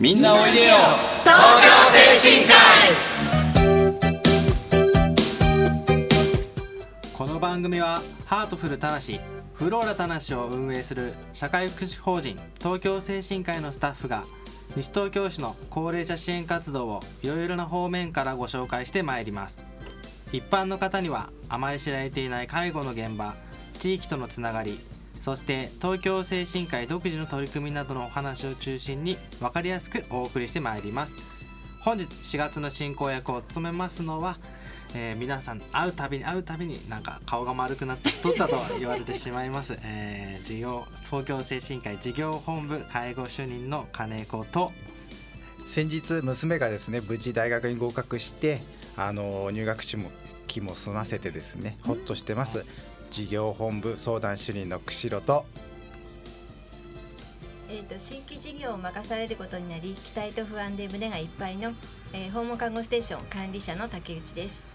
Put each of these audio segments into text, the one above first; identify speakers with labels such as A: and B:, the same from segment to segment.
A: みんなおいでよ。
B: 東京精神
C: 科この番組はハートフルたなしフローラたなしを運営する社会福祉法人東京精神科医のスタッフが西東京市の高齢者支援活動をいろいろな方面からご紹介してまいります。一般の方にはあまり知られていない介護の現場地域とのつながりそして東京精神科医独自の取り組みなどのお話を中心に分かりやすくお送りしてまいります。本日4月の進行役を務めますのは、えー、皆さん会うたびに会うたびになんか顔が丸くなって太ったと言われてしまいます、えー、事業東京精神科医事業本部介護主任の金子と。
D: 先日娘がですね無事大学に合格してあの入学式も期も済ませてですねほっとしてます、事業本部相談主任の釧路と
E: えーと、新規事業を任されることになり期待と不安で胸がいっぱいの、えー、訪問看護ステーション管理者の竹内です。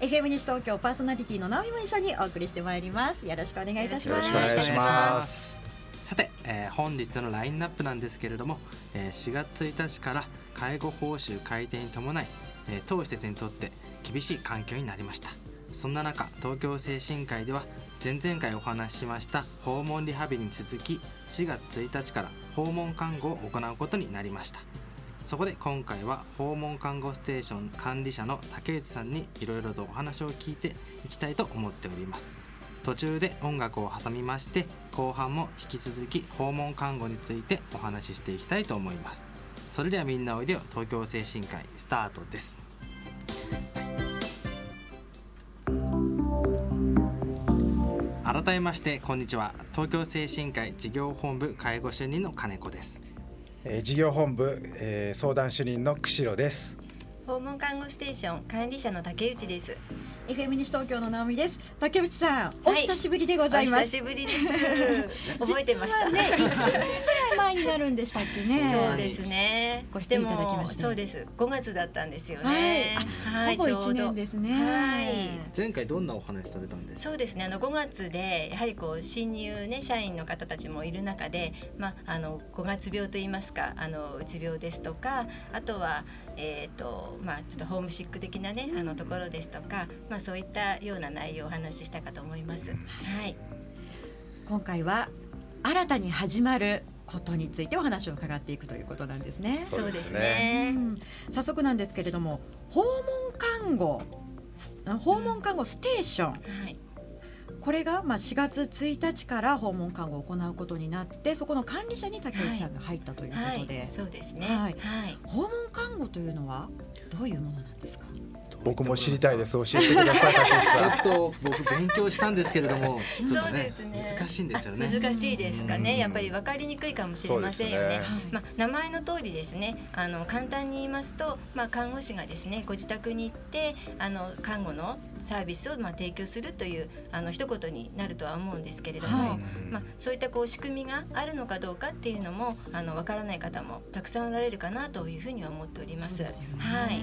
B: FM 西東京パーソナリティの直美も一緒にお送りしてまいります。よろしくお願いいたします。
D: よろしくお願いします。
C: さて、えー、本日のラインナップなんですけれども、えー、4月1日から介護報酬改定に伴い、えー、当施設にとって厳しい環境になりましたそんな中東京精神科医では前々回お話ししました訪問リハビリに続き4月1日から訪問看護を行うことになりました。そこで今回は訪問看護ステーション管理者の竹内さんにいろいろとお話を聞いていきたいと思っております。途中で音楽を挟みまして後半も引き続き訪問看護についてお話ししていきたいと思います。それではみんなおいでよ東京精神科医スタートです。改めましてこんにちは。東京精神科医事業本部介護主任の金子です、
D: えー、事業本部、えー、相談主任の釧路です。
E: 訪問看護ステーション管理者の竹内です。
B: FM 西東京の直美です。竹内さん、お久しぶりでございます。
E: 久しぶりです。覚えてました。
B: ね1年ぐらい前になるんでしたっけね。
E: そうですね。
B: ご出演いただきました
E: そうです。5月だったんですよね。
B: はい、ほぼ1年ですね。はい。
C: 前回どんなお話されたんです
E: そうですね。あの5月でやはりこう新入ね社員の方たちもいる中でまああの5月病と言いますかあのうつ病ですとかあとはえーとまあ、ちょっとホームシック的な、ね、あのところですとか、まあ、そういったような内容をお話ししたかと思います。はい、
B: 今回は新たに始まることについてお話を伺っていくということなんですね。
E: そうですね、
B: うん、早速なんですけれども訪問看護訪問看護ステーション、うんはい。これがまあ4月1日から訪問看護を行うことになってそこの管理者に竹内さんが入ったということで、はい。はい、
E: そうですね、
B: はい、訪問看護というのはどういうものなんですか？
D: 僕も知りたいです。教えてください
C: ちょっと僕勉強したんですけれども ちょっとね、ね、難しいんですよね。
E: 難しいですかね。やっぱり分かりにくいかもしれませんよね、ね、まあ名前の通りですね。あの簡単に言いますとまあ看護師がですねご自宅に行ってあの看護のサービスをまあ提供するというあの一言になるとは思うんですけれども、はい、まあ、そういったこう仕組みがあるのかどうかっていうのもあの分からない方もたくさんおられるかなというふうには思っております。すはい、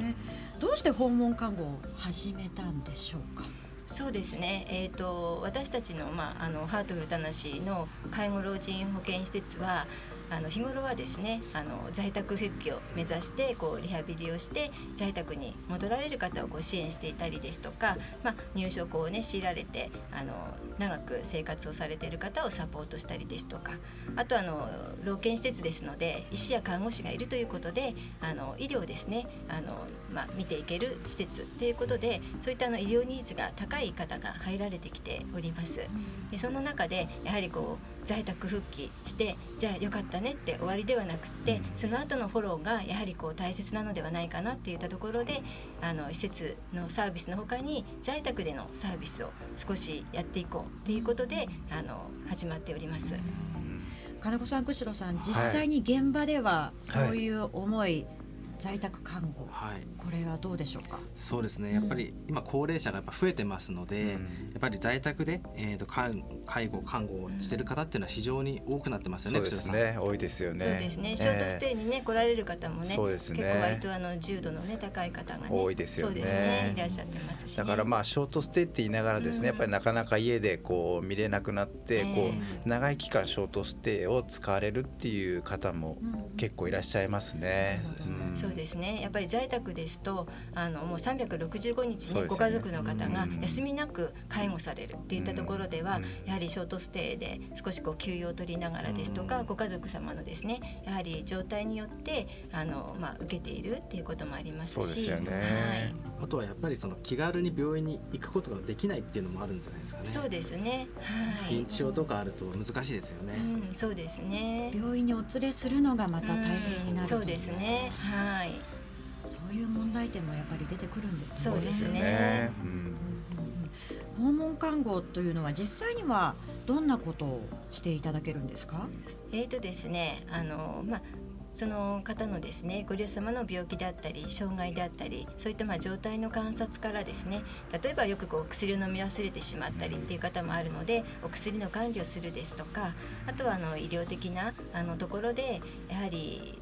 B: どうして訪問看護を始めたんでしょうか？
E: そうですね、えーと、私たちの,、まあ、あのハートフルたなしの介護老人保健施設はあの日頃はですねあの在宅復帰を目指してこうリハビリをして在宅に戻られる方をこう支援していたりですとか、まあ、入所をね強いられてあの長く生活をされている方をサポートしたりですとかあとあの老健施設ですので医師や看護師がいるということであの医療ですねあの、まあ、見ていける施設ということでそういったあの医療ニーズが高い方が入られてきております。でその中でやはりこう在宅復帰してじゃあよかったねって終わりではなくってその後のフォローがやはりこう大切なのではないかなっていったところであの施設のサービスのほかに在宅でのサービスを少しやっていこうっていうことであの始まっております。
B: 金子さん、釧路さん、実際に現場ではそういう思い、在宅看護、
C: はい、
B: これはどうでしょうか？
C: そうですね。やっぱり今高齢者がやっぱ増えてますので、うん、やっぱり在宅で、えーと、介護看護をしてる方っていうのは非常に多くなってますよね、
D: そうですね。多いですよね。
E: そうですね。ショートステイにね、来られる方もねそうですね。結構割とあの重度のね高い方がね
D: 多いですよね、ね、
E: いらっしゃってますし、
D: ね、だからまあショートステイって言いながらですね、うん、やっぱりなかなか家でこう見れなくなって、こう長い期間ショートステイを使われるっていう方も結構いらっしゃいますね。
E: うん、そうですねやっぱり在宅ですとあのもう365日ね、ね、ご家族の方が休みなく介護されるっていったところでは、やはりショートステイで少しこう休養を取りながらですとか、ご家族様のですねやはり状態によってあの、まあ、受けているっていうこともありますし、ね、はい、
C: あとはやっぱりその気軽に病院に行くことができないっていうのもあるんじゃないですかね。
E: そうですね。
C: はい。認知症とかあると難しいですよね。
E: うん、そうですね。
B: 病院にお連れするのがまた大変になる、
E: そうですね。はい。
B: そういう問題点もやっぱり出てくるんですね。
E: そうですね。
B: うん、訪問看護というのは実際にはどんなことをしていただけるんですか？
E: えっ、ー、とですね、あのまあその方のですねご両様の病気であったり障害であったりそういったまあ状態の観察からですね例えばよくこう薬を飲み忘れてしまったりっていう方もあるのでお薬の管理をするですとかあとはあの医療的なあのところでやはり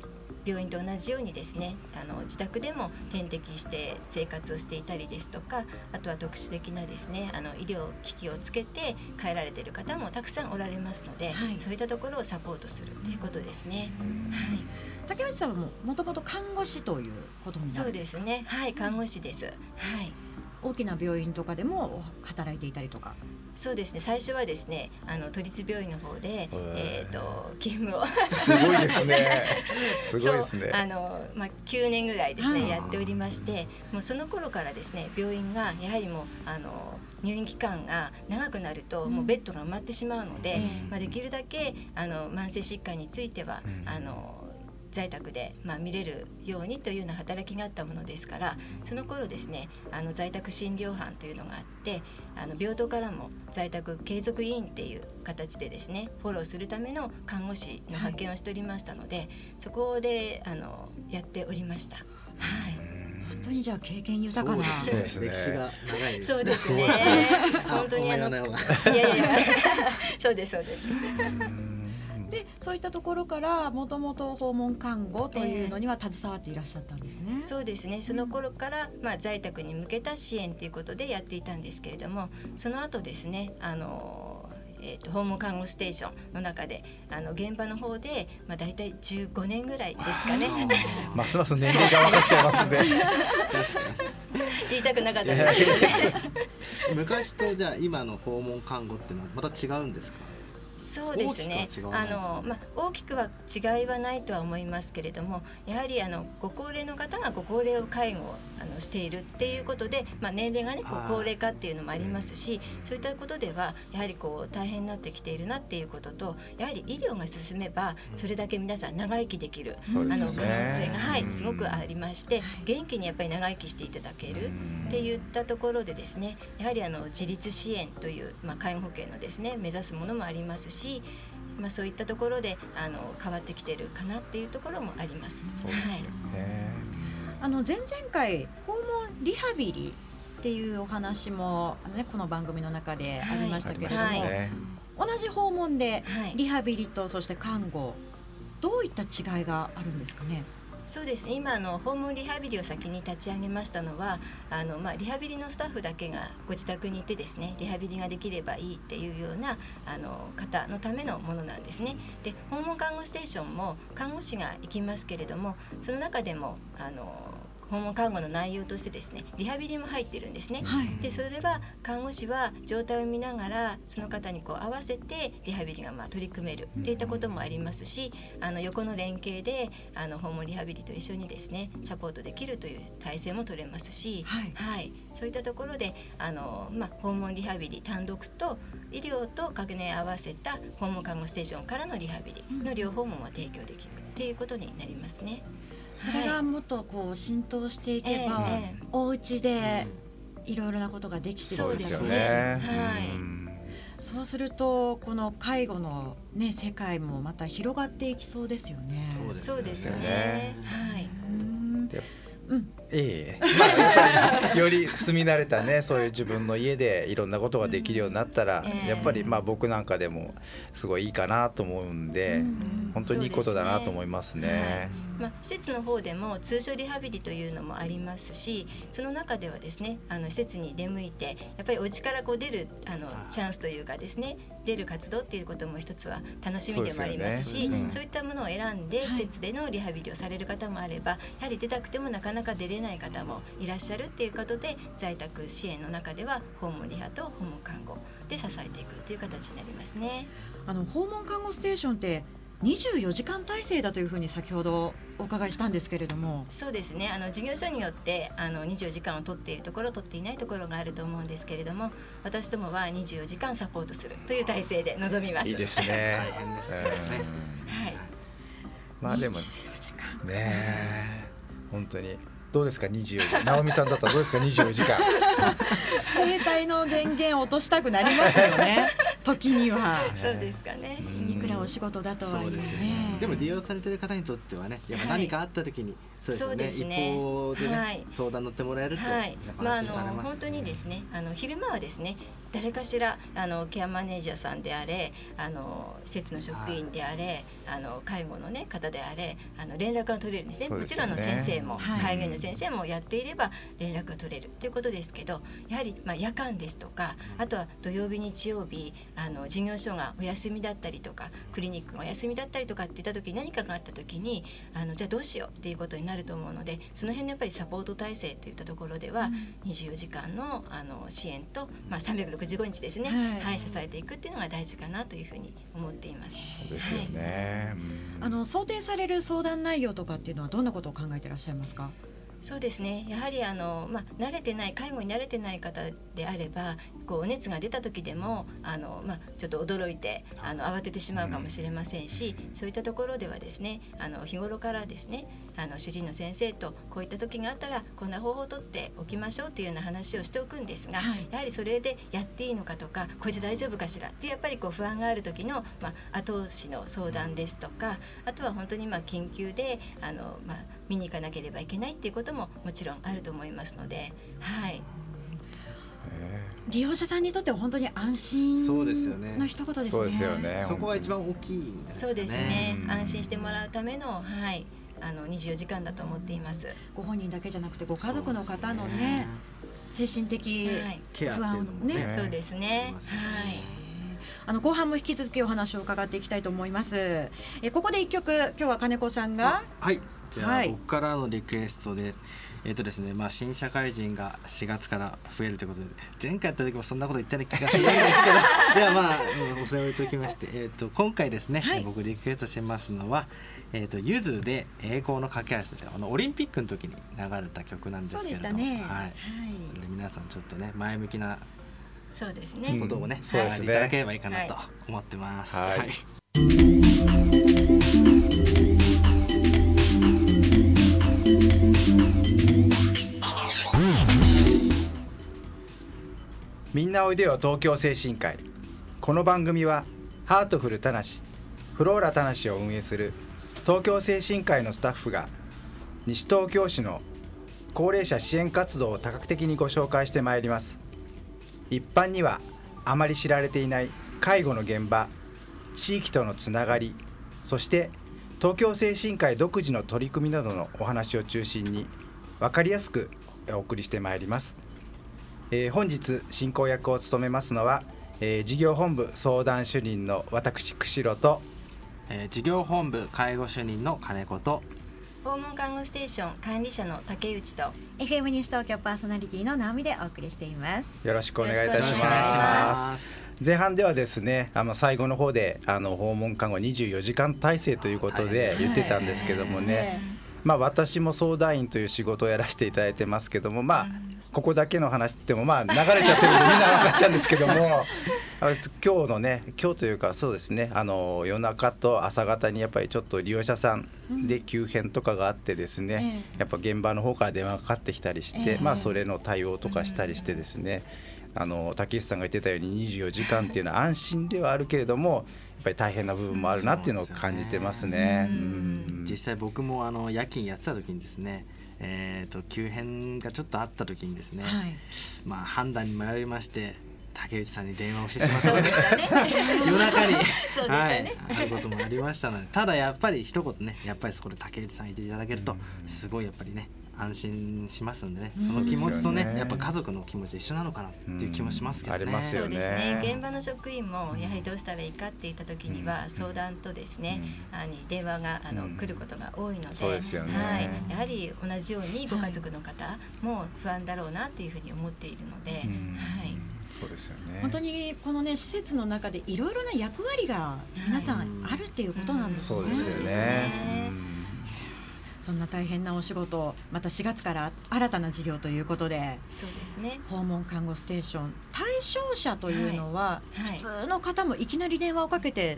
E: 病院と同じようにですねあの自宅でも点滴して生活をしていたりですとかあとは特殊的なですねあの医療機器をつけて帰られている方もたくさんおられますので、はい、そういったところをサポートするということですね。はい、
B: 竹内さんはももともと看護師ということになる
E: そうですね。はい看護師です。はい。
B: 大きな病院とかでも働いていたりとか？
E: そうですね。最初はですねあの都立病院の方で、えーと、勤務を。
D: すごいですね。すごいですね。
E: あの、まあ、9年ぐらいですね、はい、やっておりましてもうその頃からですね病院がやはりもうあの入院期間が長くなるともうベッドが埋まってしまうので、うん、まあ、できるだけあの慢性疾患については、うん、あの在宅で、まあ、見れるようにというような働きがあったものですからその頃ですねあの在宅診療班というのがあってあの病棟からも在宅継続委員っていう形でですねフォローするための看護師の派遣をしておりましたので、はい、そこであのやっておりました。はい。
B: 本当にじゃあ経験豊かな、
C: そうですね、歴史が長い
E: そうですね。本当にあの いやいやそうですそうです。
B: でそういったところからもともと訪問看護というのには携わっていらっしゃったんですね。
E: えー、そうですねその頃から、まあ、在宅に向けた支援ということでやっていたんですけれどもその後ですねあのえーと、訪問看護ステーションの中であの現場の方で、まあ、大体15年ぐらいですかね。
D: ますます年齢が分かっちゃいますね。
E: 言いたくなかったですね。
C: 昔とじゃあ今の訪問看護っていうのはまた違うんですか？
E: そうですね。あのまあ大きくは違いはないとは思いますけれども、やはりあのご高齢の方がご高齢を介護あのしているっていうことで、まあ年齢がねこう高齢化っていうのもありますし、そういったことではやはりこう大変になってきているなっていうことと、やはり医療が進めばそれだけ皆さん長生きできる、
D: あの
E: 可能性がはいすごくありまして、元気にやっぱり長生きしていただけるっていったところでですね、やはりあの自立支援というまあ介護保険のですね目指すものもありますし、まあ、そういったところであの変わってきてるかなっていうところもあります。
D: そうですよね、
B: はい、あの前々回訪問リハビリっていうお話も、ね、この番組の中でありましたけれども、はい、同じ訪問でリハビリとそして看護どういった違いがあるんですかね？
E: そうですね今あの訪問リハビリを先に立ち上げましたのはあの、まあ、リハビリのスタッフだけがご自宅にいてですねリハビリができればいいっていうようなあの方のためのものなんですね。で訪問看護ステーションも看護師が行きますけれどもその中でもあの訪問看護の内容としてですねリハビリも入ってるんですね。はい、でそれは看護師は状態を見ながらその方にこう合わせてリハビリがまあ取り組める。っていったこともありますしあの横の連携であの訪問リハビリと一緒にですねサポートできるという体制も取れますし、はい、はい、そういったところであの、まあ、訪問リハビリ単独と医療と関連合わせた訪問看護ステーションからのリハビリの両方も提供できるっていうことになりますね。
B: それがもっとこう浸透していけば、えー、お家でいろいろなことができてるんですよね。はいそうするとこの介護のね世界もまた広がっていきそうですよね。
E: そうですよね。はい。
B: うん、
D: ええ。まあやっぱりより住み慣れたねそういう自分の家でいろんなことができるようになったら、うん、やっぱりまあ僕なんかでもすごいいいかなと思うんで、うん、本当にいいことだなと思いますね。
E: まあ、施設の方でも通所リハビリというのもありますしその中ではですねあの施設に出向いてやっぱりお家からこう出るあのチャンスというかですね出る活動っていうことも一つは楽しみでもありますしそう、ね,、いったものを選んで施設でのリハビリをされる方もあれば、やはり出たくてもなかなか出れない方もいらっしゃるっていうことで在宅支援の中では訪問リハと訪問看護で支えていくっていう形になりますね。
B: あの訪問看護ステーションって24時間体制だというふうに先ほどお伺いしたんですけれども。
E: そうですね。あの事業所によってあの24時間を取っているところ取っていないところがあると思うんですけれども私どもは24時間サポートするという体制で臨みます。
D: いいですね。大変ですね、はい。まあでもね本当にどうですか？24時。直美さんだったらどうですか？24時間。
B: 携帯の電源落としたくなりますよね。時には。
E: そうですかね。
B: いくらお仕事だとはいえ
C: ね。でも利用されてる方にとってはねやっぱ何かあった時に、そうですね、ね、一方でね、はい、相談乗ってもらえると、はい、まああの
E: 本当にですねあの昼間はですね誰かしらあのケアマネージャーさんであれあの施設の職員であれ、はい、あの介護の、ね、方であれあの連絡が取れるんですね、ね、もちろんの先生も、はい、介護の先生もやっていれば連絡が取れる。ということですけどやはり、まあ、夜間ですとかあとは土曜日日曜日あの事業所がお休みだったりとかクリニックがお休みだったりとかって言った時に何かがあった時にあのじゃあどうしようっていうことになると思うのでその辺のやっぱりサポート体制といったところでは、うん、24時間のあの支援と、まあ、365日ですね、はい、はい、支えていくっていうのが大事かなというふうに思っています。
D: そうですよね、
B: はい、あの想定される相談内容とかっていうのはどんなことを考えていらっしゃいますか？
E: そうですね。やはりあの、まあ、慣れてない介護に慣れてない方であればこう熱が出た時でもあの、まあ、ちょっと驚いてあの慌ててしまうかもしれませんし、そういったところではですねあの日頃からですねあの主治医の先生とこういった時があったらこんな方法をとっておきましょうっていうような話をしておくんですが、はい、やはりそれでやっていいのかとかこれで大丈夫かしらってやっぱりこう不安がある時の、まあ、後押しの相談ですとかあとは本当にまあ緊急であの、まあ、見に行かなければいけないっていうことももちろんあると思いますので、はい。
B: 利用者さんにとっては本当に安心そうですよねの一言ですね。そうですよ
C: ね。そこが一番大きいんですね。
E: そうですね。安心してもらうためのはいあの24時間だと思っています。
B: ご本人だけじゃなくてご家族の方のね精神的不安ね、
E: そうですね。はい。
B: あの後半も引き続きお話を伺っていきたいと思います。えここで一曲今日は金子さんが
C: はいじゃあ、はい、僕からのリクエストで。えっ、ー、とですね、まあ、新社会人が4月から増えるということで前回やった時もそんなこと言ったような気がするんですけど いやまあお世話を置いておきまして、えーと、今回ですね、はい、僕リクエストしますのは「えーと、ゆずで栄光の架け橋」というあのオリンピックの時に流れた曲なんですけれども、ね、はい、はい、それで皆さんちょっとね前向きな
E: そうですね。
C: ことをね、うん、伝えていただければいいかなと思ってます。はい、
D: みんなおいでよ東京精神科医。この番組はハートフルたなしフローラたなしを運営する東京精神科医のスタッフが西東京市の高齢者支援活動を多角的にご紹介してまいります。一般にはあまり知られていない介護の現場地域とのつながりそして東京精神科医独自の取り組みなどのお話を中心に分かりやすくお送りしてまいります。えー、本日進行役を務めますのは、えー、事業本部相談主任の私釧路と、
C: えー、事業本部介護主任の金子と
E: 訪問看護ステーション管理者の竹内と
B: FM 西東京パーソナリティの直美でお送りしています。
D: よろしくお願いいたします。前半ではですねあの最後の方であの訪問看護24時間体制ということで言ってたんですけどもね、まあ私も相談員という仕事をやらせていただいてますけどもまあ、ここだけの話ってもまあ流れちゃってるんでみんな分かっちゃうんですけども。今日のね今日というかそうですねあの夜中と朝方にやっぱりちょっと利用者さんで急変とかがあってですね、うん、やっぱ現場の方から電話がかかってきたりして、えー、まあそれの対応とかしたりしてですね、あの竹内さんが言ってたように24時間っていうのは安心ではあるけれどもやっぱり大変な部分もあるなっていうのを感じてますね。すね。
C: 実際僕もあの夜勤やってた時にですねえーと、急変がちょっとあった時にですね、はい、まあ、判断に迷いまして竹内さんに電話をしてしまった。ので、夜中に、ね、はい、あることもありましたのでただやっぱり一言ねやっぱりそこで竹内さんいていただけるとすごいやっぱりね安心しますんでねその気持ちとね、ね、やっぱ家族の気持ち一緒なのかなっていう気もしますけどね。
E: ね。そうですね。現場の職員もやはりどうしたらいいかって言った時には相談とですね、うん、あに電話があの、うん、来ることが多いのではい、やはり同じようにご家族の方も不安だろうなっていうふうに思っているので、はい。
D: そうですよね。
B: 本当にこのね施設の中でいろいろな役割が皆さんあるっていうことなんです
D: ね。そうですよね。
B: そんな大変なお仕事また4月から新たな事業ということで
E: そうですね。
B: 訪問看護ステーション。対象者というのは、普通の方もいきなり電話をかけて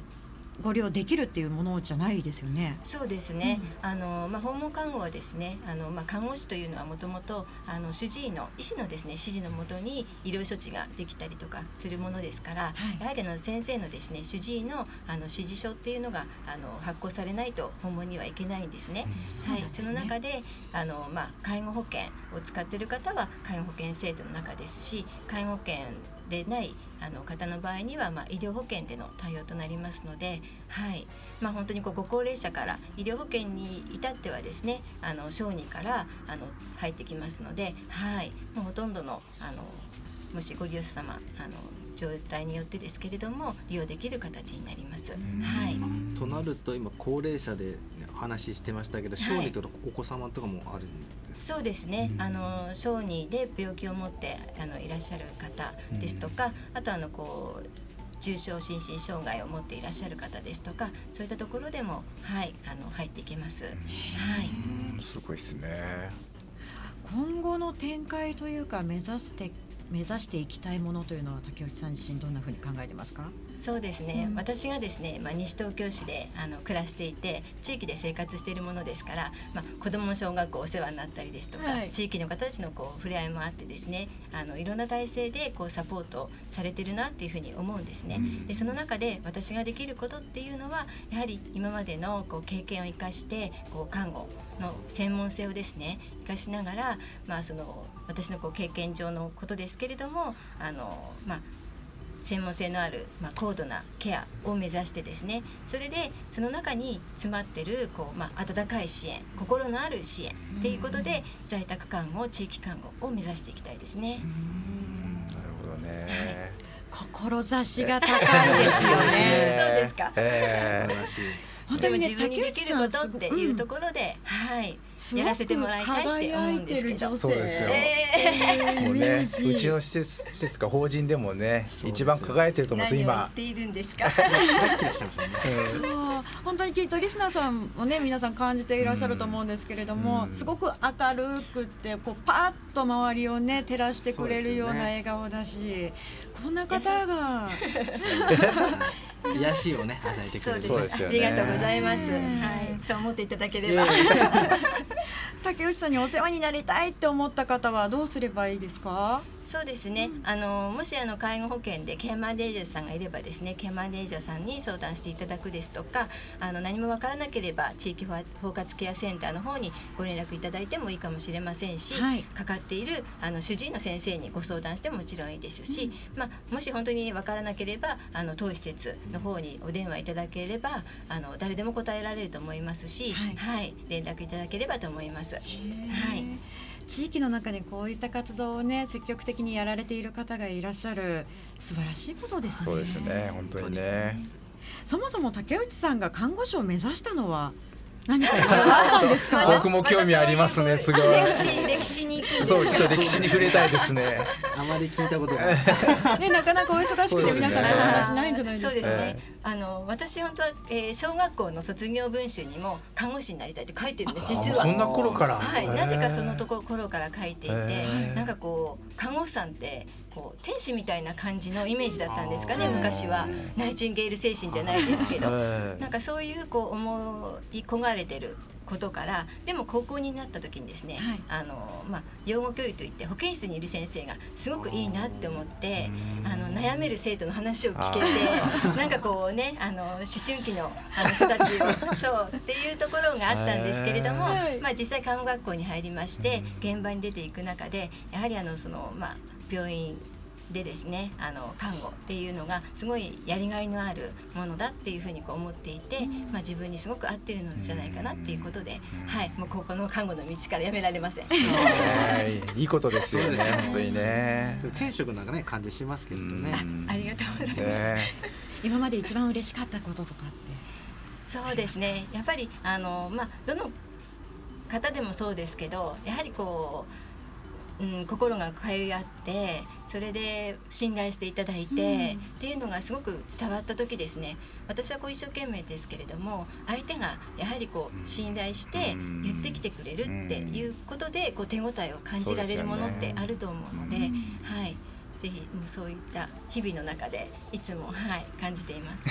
B: ご利用できるっていうものじゃないですよね。
E: そうですね。うん、あのまあ訪問看護はですね、あのまあ看護師というのはもともとあの主治医の医師のですね指示のもとに医療処置ができたりとかするものですから、はい、やはりあの先生のですね主治医のあの指示書っていうのがあの発行されないと訪問にはいけないんですね。うん、はい、その中であのまあ介護保険を使っている方は介護保険制度の中ですし、介護保険でないあの方の場合には、まあ、医療保険での対応となりますので、はい。まあ、本当にこうご高齢者から医療保険に至ってはですねあの小児からあの入ってきますので、はい、もうほとんどのあのもしご利用者様あの状態によってですけれども利用できる形になります。はい、
C: となると今高齢者で話してましたけど小児とお子様とかもあるん
E: そうですね、あの小児で病気を持ってあのいらっしゃる方ですとか、あとあのこう重症心身障害を持っていらっしゃる方ですとかそういったところでもはいあの入っていけます。はい。
D: すごいですね。
B: 今後の展開というか目指して目指していきたいものというのは竹内さん自身どんなふうに考えてますか？
E: そうですね、うん、私がですね、まあ、西東京市であの暮らしていて地域で生活しているものですから、まあ、子ども小学校お世話になったりですとか、はい、地域の方たちのこう触れ合いもあってですねあのいろんな体制でこうサポートされてるなっていうふうに思うんですね。でその中で私ができることっていうのはやはり今までのこう経験を生かしてこう看護の専門性をですね生かしながら、まあ、その私のこう経験上のことですけれどもあの、まあ、専門性のある、まあ、高度なケアを目指してですねそれでその中に詰まってるこう、まあ、温かい支援心のある支援っていうことで在宅看護地域看護を目指していきたいですね。なる
D: ほどね、はい
B: 志が高いですよね。
E: そうですか。えー本当に、ね、自分にできることっていうところで、うん、はい。やらせてもらいたいって思うんですけど。
D: そうですよ、えー、もうねうちの施設施設か法人でもね一番輝いてると思います今。
E: 言っているんですか？
B: 本当にきっとリスナーさんもね皆さん感じていらっしゃると思うんですけれども、すごく明るくってこうパッと周りをね照らしてくれるような笑顔だし、こんな方が。
C: 癒しをね与えてくれる。そうです
E: よ、ね、ありがとうございます。はい、そう思っていただければ。
B: 竹内さんにお世話になりたいって思った方はどうすればいいですか？
E: そうですね、うん、あのもしあの介護保険でケアマネージャーさんがいればですねケアマネージャーさんに相談していただくですとかあの何も分からなければ地域包括ケアセンターの方にご連絡いただいてもいいかもしれませんし、はい、かかっているあの主治医の先生にご相談してももちろんいいですし、うん、まあ、もし本当に分からなければあの当施設の方にお電話いただければあの誰でも答えられると思いますし、はい、はい、連絡いただければと思います。はい
B: 地域の中にこういった活動をね積極的にやられている方がいらっしゃる素晴らしいことですね。
D: そうですね本当にね。
B: そもそも竹内さんが看護師を目指したのは何かあったんですか？
D: 僕も興味ありますね。すごい。
E: 歴史歴史に
D: そうちょっと歴史に触れたいですね。
C: あまり聞いたことない。
B: ねなかなかお忙しくて皆さんの話ないんじゃないですか。
E: そうですね。あの私本当は、えー、小学校の卒業文集にも看護師になりたいって書いてるんです実は。
D: そんな頃から？
E: はい。なぜかそのところから書いていて、なんかこう看護師さんってこう天使みたいな感じのイメージだったんですかね昔はナイチンゲール精神じゃないですけどなんかそういうこう思い焦がれてることからでも高校になった時にですね、はい、あのまあ、養護教諭といって保健室にいる先生がすごくいいなって思ってあの悩める生徒の話を聞けて なんかこうねあの思春期のあの人たちを そうっていうところがあったんですけれども、まあ、実際看護学校に入りまして現場に出ていく中でやはりあのその、まあ、病院でですねあの看護っていうのがすごいやりがいのあるものだっていうふうにこう思っていて、まあ、自分にすごく合ってるのじゃないかなっていうことで、はい、もうここの看護の道からやめられません。
D: いいことですよね本当にね。
C: 転職なんかね感じしますけどね。
E: ありがとうございます。ね、
B: 今まで一番嬉しかったこととかって？
E: そうですねやっぱりあの、まあ、どの方でもそうですけどやはりこううん、心が通い合ってそれで信頼していただいて、うん、っていうのがすごく伝わった時ですね。私はこう一生懸命ですけれども相手がやはりこう信頼して言ってきてくれるっていうことでこう手応えを感じられるものってあると思うので、ね、はいぜひもうそういった日々の中でいつもはい感じています。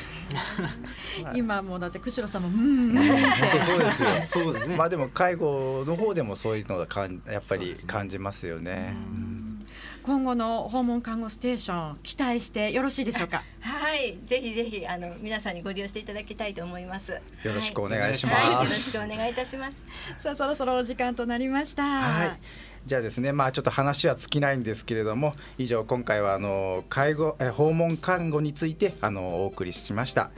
B: 今もだって釧路さんもうん本
D: 当そうですよ。そうですね。まあでも介護の方でもそういうのがかんやっぱり感じますよね。
B: 今後の訪問看護ステーション期待してよろしいでしょうか？
E: はいぜひぜひあの皆さんにご利用していただきたいと思います。よ
D: ろしくお願いします。はい、
E: よろしくお願いいたします。
B: さあそろそろお時間となりました。はい。
D: じゃあですねまあちょっと話は尽きないんですけれども以上今回はあの介護え訪問看護についてあのお送りしました。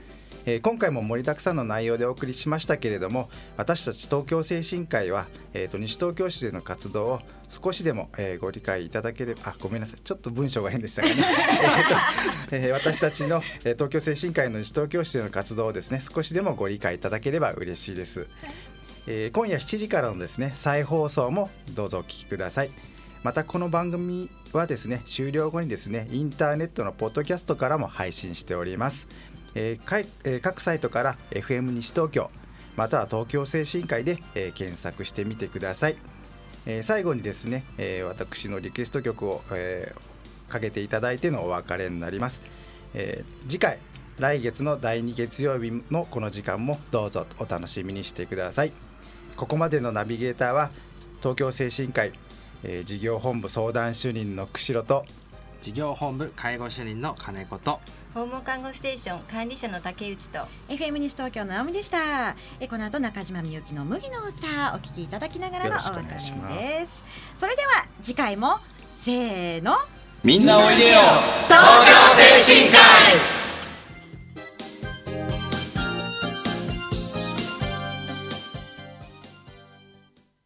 D: えー、今回も盛りだくさんの内容でお送りしましたけれども私たち東京精神科医は、えーと、西東京市での活動を少しでも、えー、ご理解いただければあごめんなさいちょっと文章が変でしたかね、えーとえー、私たちの、えー、東京精神科医の西東京市での活動をですね少しでもご理解いただければ嬉しいです。えー、今夜7時からのですね再放送もどうぞお聞きください。またこの番組はですね終了後にですねインターネットのポッドキャストからも配信しております、えーえー、各サイトから FM 西東京または東京精神科医で、えー、検索してみてください、えー、最後にですね、えー、私のリクエスト曲を、えー、かけていただいてのお別れになります、えー、次回来月の第2月曜日のこの時間もどうぞお楽しみにしてください。ここまでのナビゲーターは東京精神科医、えー、事業本部相談主任の釧路と
C: 事業本部介護主任の金子と
E: 訪問看護ステーション管理者の竹内と
B: FM 西東京の直美でした。えこの後中島みゆきの麦の歌お聞きいただきながらのお別れです。それでは次回もせーの。
A: みんなおいでよ。東京精神科医